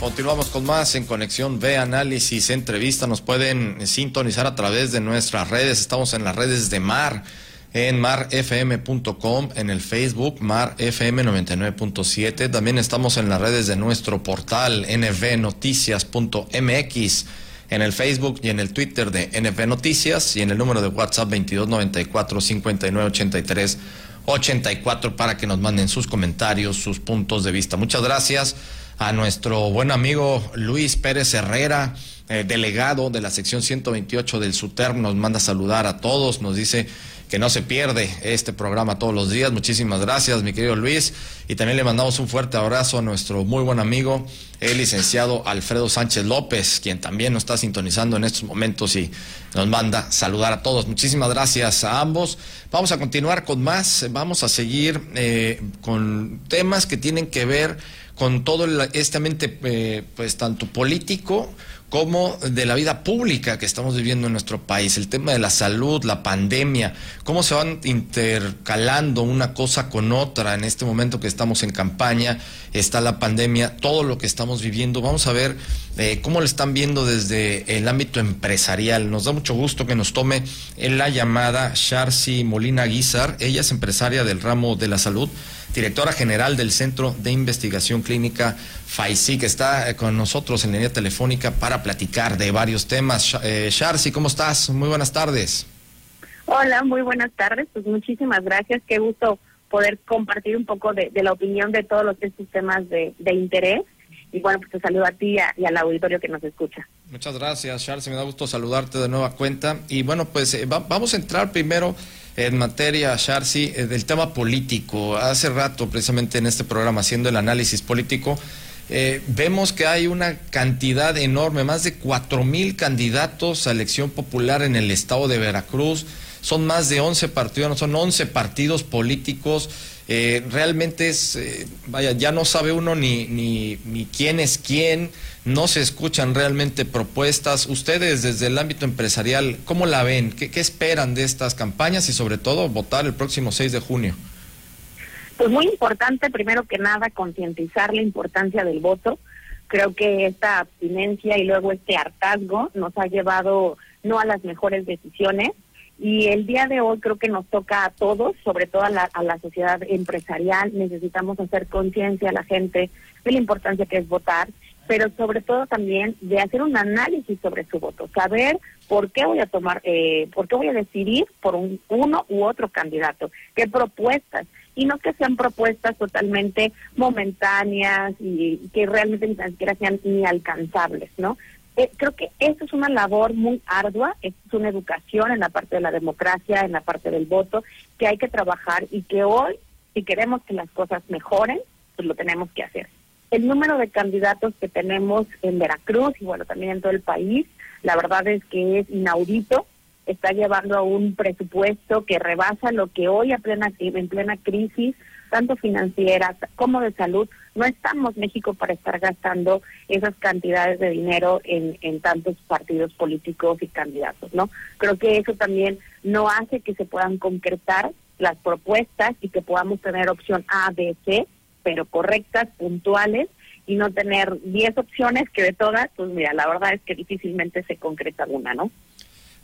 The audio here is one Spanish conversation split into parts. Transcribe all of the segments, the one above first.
Continuamos con más en Conexión B, Análisis, Entrevista. Nos pueden sintonizar a través de nuestras redes. Estamos en las redes de Mar, en marfm.com, en el Facebook, marfm99.7. También estamos en las redes de nuestro portal nvnoticias.mx, en el Facebook y en el Twitter de NV Noticias y en el número de WhatsApp 2294 5983 84 para que nos manden sus comentarios, sus puntos de vista. Muchas gracias a nuestro buen amigo Luis Pérez Herrera, eh, delegado de la sección 128 del SUTERM, nos manda a saludar a todos, nos dice que no se pierde este programa todos los días. Muchísimas gracias, mi querido Luis. Y también le mandamos un fuerte abrazo a nuestro muy buen amigo, el licenciado Alfredo Sánchez López, quien también nos está sintonizando en estos momentos y nos manda saludar a todos. Muchísimas gracias a ambos. Vamos a continuar con más, vamos a seguir eh, con temas que tienen que ver con todo este ambiente, eh, pues tanto político como de la vida pública que estamos viviendo en nuestro país, el tema de la salud, la pandemia, cómo se van intercalando una cosa con otra en este momento que estamos en campaña, está la pandemia, todo lo que estamos viviendo. Vamos a ver eh, cómo lo están viendo desde el ámbito empresarial. Nos da mucho gusto que nos tome en la llamada Sharcy Molina Guizar, ella es empresaria del ramo de la salud directora general del Centro de Investigación Clínica FAICI, que está eh, con nosotros en línea telefónica para platicar de varios temas. Eh, Sharsi, ¿cómo estás? Muy buenas tardes. Hola, muy buenas tardes. Pues muchísimas gracias. Qué gusto poder compartir un poco de, la opinión de todos los estos temas de, interés. Y bueno, pues te saludo a ti y, al auditorio que nos escucha. Muchas gracias, Charles. Me da gusto saludarte de nueva cuenta. Y bueno, pues eh, vamos a entrar primero en materia, Sharsi, eh, del tema político. Hace rato, precisamente en este programa, haciendo el análisis político, eh, vemos que hay una cantidad enorme, más de cuatro mil candidatos a elección popular en el estado de Veracruz. Son más de 11 partidos, son 11 partidos políticos. Eh, realmente es, vaya, ya no sabe uno ni, ni, ni quién es quién no se escuchan realmente propuestas. Ustedes desde el ámbito empresarial, ¿cómo la ven? ¿Qué, esperan de estas campañas y sobre todo votar el próximo 6 de junio? Pues muy importante, primero que nada, concientizar la importancia del voto. Creo que esta abstinencia y luego este hartazgo nos ha llevado no a las mejores decisiones. Y el día de hoy creo que nos toca a todos, sobre todo a la, a la sociedad empresarial, necesitamos hacer conciencia a la gente de la importancia que es votar pero sobre todo también de hacer un análisis sobre su voto, saber por qué voy a tomar, eh, por qué voy a decidir por un, uno u otro candidato, qué propuestas, y no que sean propuestas totalmente momentáneas y que realmente ni siquiera sean ni alcanzables, ¿no? Eh, creo que esto es una labor muy ardua, es una educación en la parte de la democracia, en la parte del voto, que hay que trabajar y que hoy, si queremos que las cosas mejoren, pues lo tenemos que hacer. El número de candidatos que tenemos en Veracruz y bueno, también en todo el país, la verdad es que es inaudito, está llevando a un presupuesto que rebasa lo que hoy a plena, en plena crisis, tanto financiera como de salud, no estamos México para estar gastando esas cantidades de dinero en, en tantos partidos políticos y candidatos, ¿no? Creo que eso también no hace que se puedan concretar las propuestas y que podamos tener opción A, B, C, pero correctas, puntuales, y no tener 10 opciones que de todas, pues mira, la verdad es que difícilmente se concreta una, ¿no?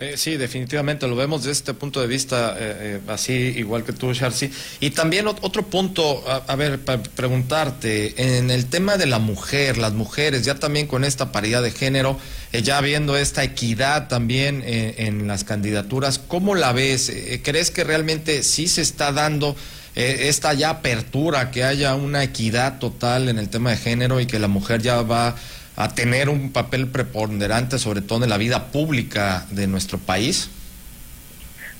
Eh, sí, definitivamente lo vemos desde este punto de vista, eh, eh, así igual que tú, Sharcy. Y también otro punto, a, ver, para preguntarte, en el tema de la mujer, las mujeres, ya también con esta paridad de género, ya viendo esta equidad también en las candidaturas, ¿cómo la ves? ¿Crees que realmente sí se está dando? Eh, esta ya apertura, que haya una equidad total en el tema de género y que la mujer ya va a tener un papel preponderante, sobre todo en la vida pública de nuestro país?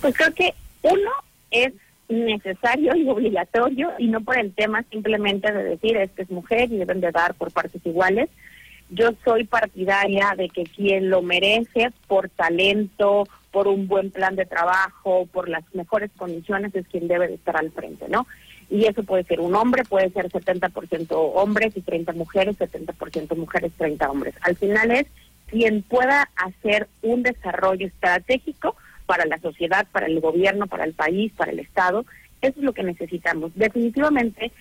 Pues creo que uno es necesario y obligatorio y no por el tema simplemente de decir es que es mujer y deben de dar por partes iguales. Yo soy partidaria de que quien lo merece por talento, por un buen plan de trabajo, por las mejores condiciones, es quien debe de estar al frente, ¿no? Y eso puede ser un hombre, puede ser 70% hombres y 30 mujeres, 70% mujeres, 30 hombres. Al final es quien pueda hacer un desarrollo estratégico para la sociedad, para el gobierno, para el país, para el Estado. Eso es lo que necesitamos. Definitivamente,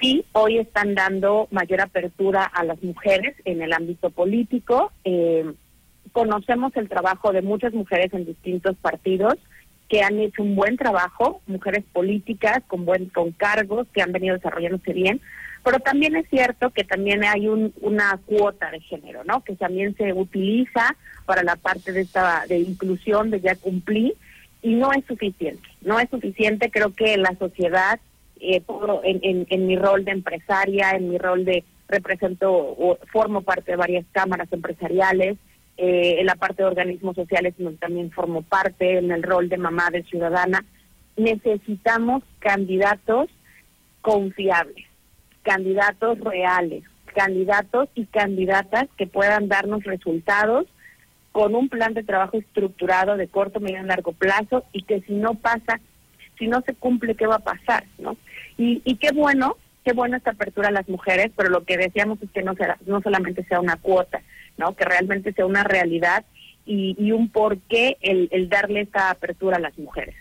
Sí, hoy están dando mayor apertura a las mujeres en el ámbito político. Eh, conocemos el trabajo de muchas mujeres en distintos partidos que han hecho un buen trabajo, mujeres políticas con buen con cargos que han venido desarrollándose bien, pero también es cierto que también hay una cuota de género, ¿no? Que también se utiliza para la parte de esta de inclusión de ya cumplí y no es suficiente, no es suficiente. Creo que la sociedad eh, en, en, mi rol de empresaria, en mi rol de represento o formo parte de varias cámaras empresariales, eh, en la parte de organismos sociales donde también formo parte, en el rol de mamá de ciudadana, necesitamos candidatos confiables, candidatos reales, candidatos y candidatas que puedan darnos resultados con un plan de trabajo estructurado de corto, medio y largo plazo y que si no pasa si no se cumple, ¿qué va a pasar? ¿no? Y, y qué bueno, qué bueno esta apertura a las mujeres, pero lo que decíamos es que no, será, no solamente sea una cuota, ¿no? que realmente sea una realidad y, y un porqué el, el darle esta apertura a las mujeres.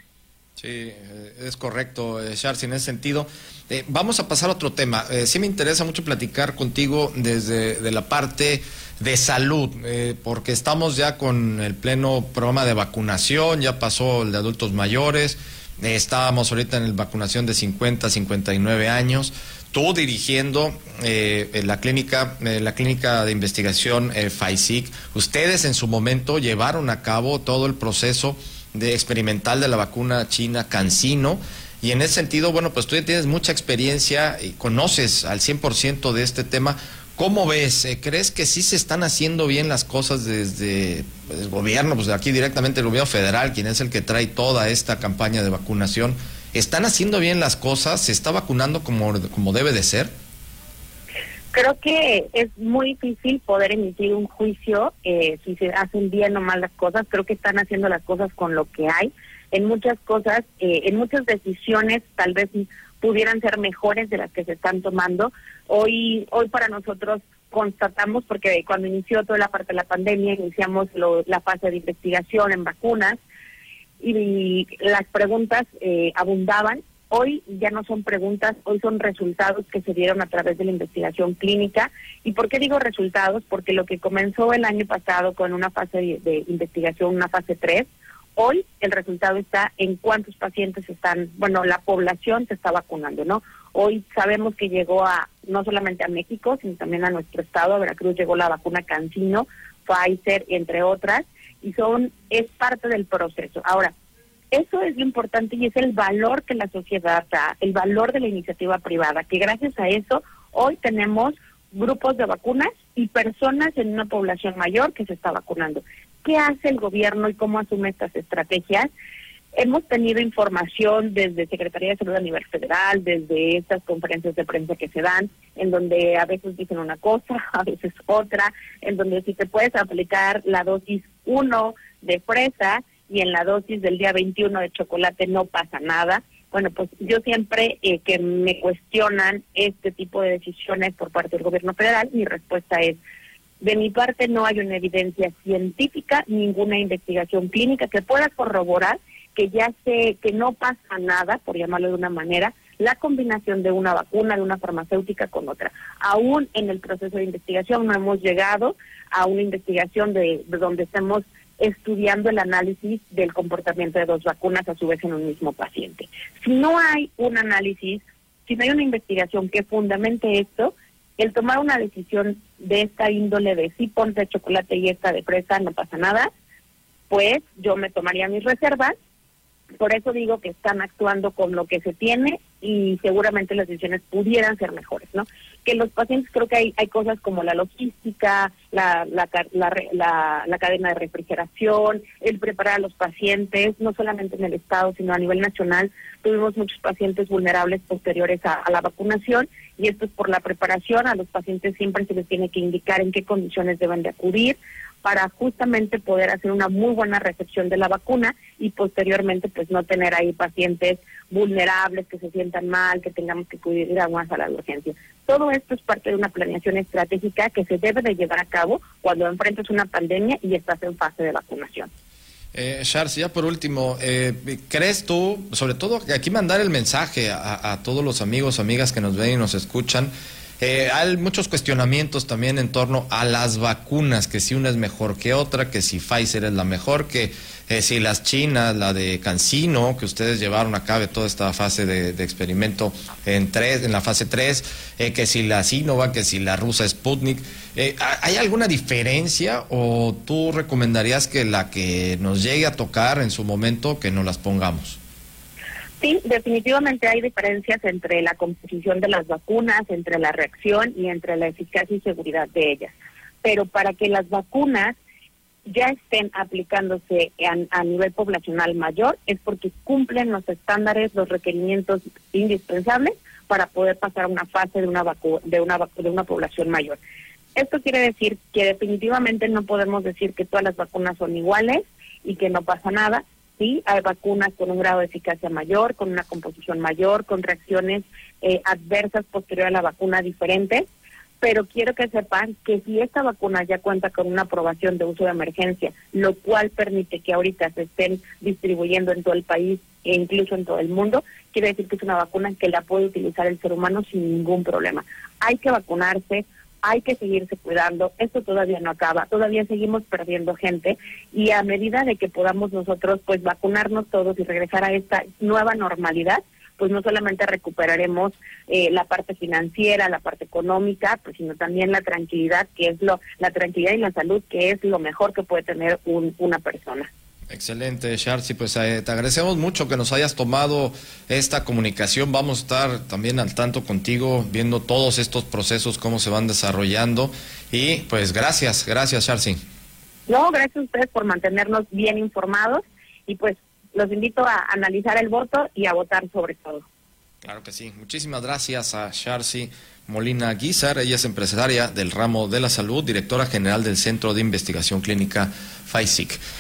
Sí, eh, es correcto, Charles, en ese sentido. Eh, vamos a pasar a otro tema. Eh, sí me interesa mucho platicar contigo desde de la parte de salud, eh, porque estamos ya con el pleno programa de vacunación, ya pasó el de adultos mayores, estábamos ahorita en la vacunación de 50 a 59 años. Tú dirigiendo eh, la clínica, eh, la clínica de investigación eh, FAISIC, ustedes en su momento llevaron a cabo todo el proceso de experimental de la vacuna china Cancino. Y en ese sentido, bueno, pues tú ya tienes mucha experiencia y conoces al 100% de este tema. ¿Cómo ves? Eh, ¿Crees que sí se están haciendo bien las cosas desde pues, el gobierno, pues aquí directamente el gobierno federal, quien es el que trae toda esta campaña de vacunación? ¿Están haciendo bien las cosas? ¿Se está vacunando como, como debe de ser? Creo que es muy difícil poder emitir un juicio eh, si se hacen bien o mal las cosas. Creo que están haciendo las cosas con lo que hay. En muchas cosas, eh, en muchas decisiones, tal vez pudieran ser mejores de las que se están tomando. Hoy, hoy para nosotros constatamos, porque cuando inició toda la parte de la pandemia, iniciamos la fase de investigación en vacunas y, las preguntas eh, abundaban. Hoy ya no son preguntas, hoy son resultados que se dieron a través de la investigación clínica. ¿Y por qué digo resultados? Porque lo que comenzó el año pasado con una fase de, de investigación, una fase 3, Hoy el resultado está en cuántos pacientes están, bueno, la población se está vacunando, ¿no? Hoy sabemos que llegó a no solamente a México, sino también a nuestro estado, a Veracruz llegó la vacuna Cancino, Pfizer, entre otras, y son es parte del proceso. Ahora, eso es lo importante y es el valor que la sociedad da, el valor de la iniciativa privada, que gracias a eso hoy tenemos grupos de vacunas y personas en una población mayor que se está vacunando. ¿Qué hace el gobierno y cómo asume estas estrategias? Hemos tenido información desde Secretaría de Salud a nivel federal, desde estas conferencias de prensa que se dan, en donde a veces dicen una cosa, a veces otra, en donde si te puedes aplicar la dosis 1 de fresa y en la dosis del día 21 de chocolate no pasa nada. Bueno, pues yo siempre eh, que me cuestionan este tipo de decisiones por parte del gobierno federal, mi respuesta es, de mi parte no hay una evidencia científica, ninguna investigación clínica que pueda corroborar que ya sé que no pasa nada, por llamarlo de una manera, la combinación de una vacuna, de una farmacéutica con otra. Aún en el proceso de investigación no hemos llegado a una investigación de, donde estemos estudiando el análisis del comportamiento de dos vacunas a su vez en un mismo paciente. Si no hay un análisis, si no hay una investigación que fundamente esto, el tomar una decisión de esta índole de si ponte chocolate y esta de fresa no pasa nada, pues yo me tomaría mis reservas. Por eso digo que están actuando con lo que se tiene y seguramente las decisiones pudieran ser mejores, ¿no? Que los pacientes creo que hay, hay cosas como la logística, la, la, la, la, cadena de refrigeración, el preparar a los pacientes, no solamente en el Estado, sino a nivel nacional. Tuvimos muchos pacientes vulnerables posteriores a la vacunación y esto es por la preparación. A los pacientes siempre se les tiene que indicar en qué condiciones deben de acudir para justamente poder hacer una muy buena recepción de la vacuna y posteriormente pues no tener ahí pacientes vulnerables que se sientan mal, que tengamos que acudir a una sala urgencia. Todo esto es parte de una planeación estratégica que se debe de llevar a cabo cuando enfrentas una pandemia y estás en fase de vacunación. Eh, Charles, ya por último, eh, ¿crees tú, sobre todo aquí mandar el mensaje a, todos los amigos, amigas que nos ven y nos escuchan? Eh, hay muchos cuestionamientos también en torno a las vacunas, que si una es mejor que otra, que si Pfizer es la mejor, que eh, si las chinas, la de Cancino, que ustedes llevaron a cabo toda esta fase de, experimento en, tres, en la fase 3, eh, que si la Sinovac, que si la rusa Sputnik, eh, ¿hay alguna diferencia o tú recomendarías que la que nos llegue a tocar en su momento, que no las pongamos? Sí, definitivamente hay diferencias entre la composición de las vacunas, entre la reacción y entre la eficacia y seguridad de ellas. Pero para que las vacunas ya estén aplicándose a, nivel poblacional mayor es porque cumplen los estándares, los requerimientos indispensables para poder pasar a una fase de una, de una, de una población mayor. Esto quiere decir que definitivamente no podemos decir que todas las vacunas son iguales y que no pasa nada. Sí, hay vacunas con un grado de eficacia mayor, con una composición mayor, con reacciones eh, adversas posterior a la vacuna diferentes pero quiero que sepan que si esta vacuna ya cuenta con una aprobación de uso de emergencia, lo cual permite que ahorita se estén distribuyendo en todo el país e incluso en todo el mundo, quiere decir que es una vacuna que la puede utilizar el ser humano sin ningún problema. Hay que vacunarse, hay que seguirse cuidando, esto todavía no acaba, todavía seguimos perdiendo gente y a medida de que podamos nosotros pues vacunarnos todos y regresar a esta nueva normalidad, pues no solamente recuperaremos eh, la parte financiera, la parte económica, pues sino también la tranquilidad, que es lo, la tranquilidad y la salud, que es lo mejor que puede tener una persona. Excelente, Sharsi. Pues eh, te agradecemos mucho que nos hayas tomado esta comunicación. Vamos a estar también al tanto contigo, viendo todos estos procesos, cómo se van desarrollando. Y pues gracias, gracias, Sharsi. No, gracias a ustedes por mantenernos bien informados. Y pues los invito a analizar el voto y a votar sobre todo. Claro que sí. Muchísimas gracias a Sharsi Molina Guizar. Ella es empresaria del ramo de la salud, directora general del Centro de Investigación Clínica FISIC.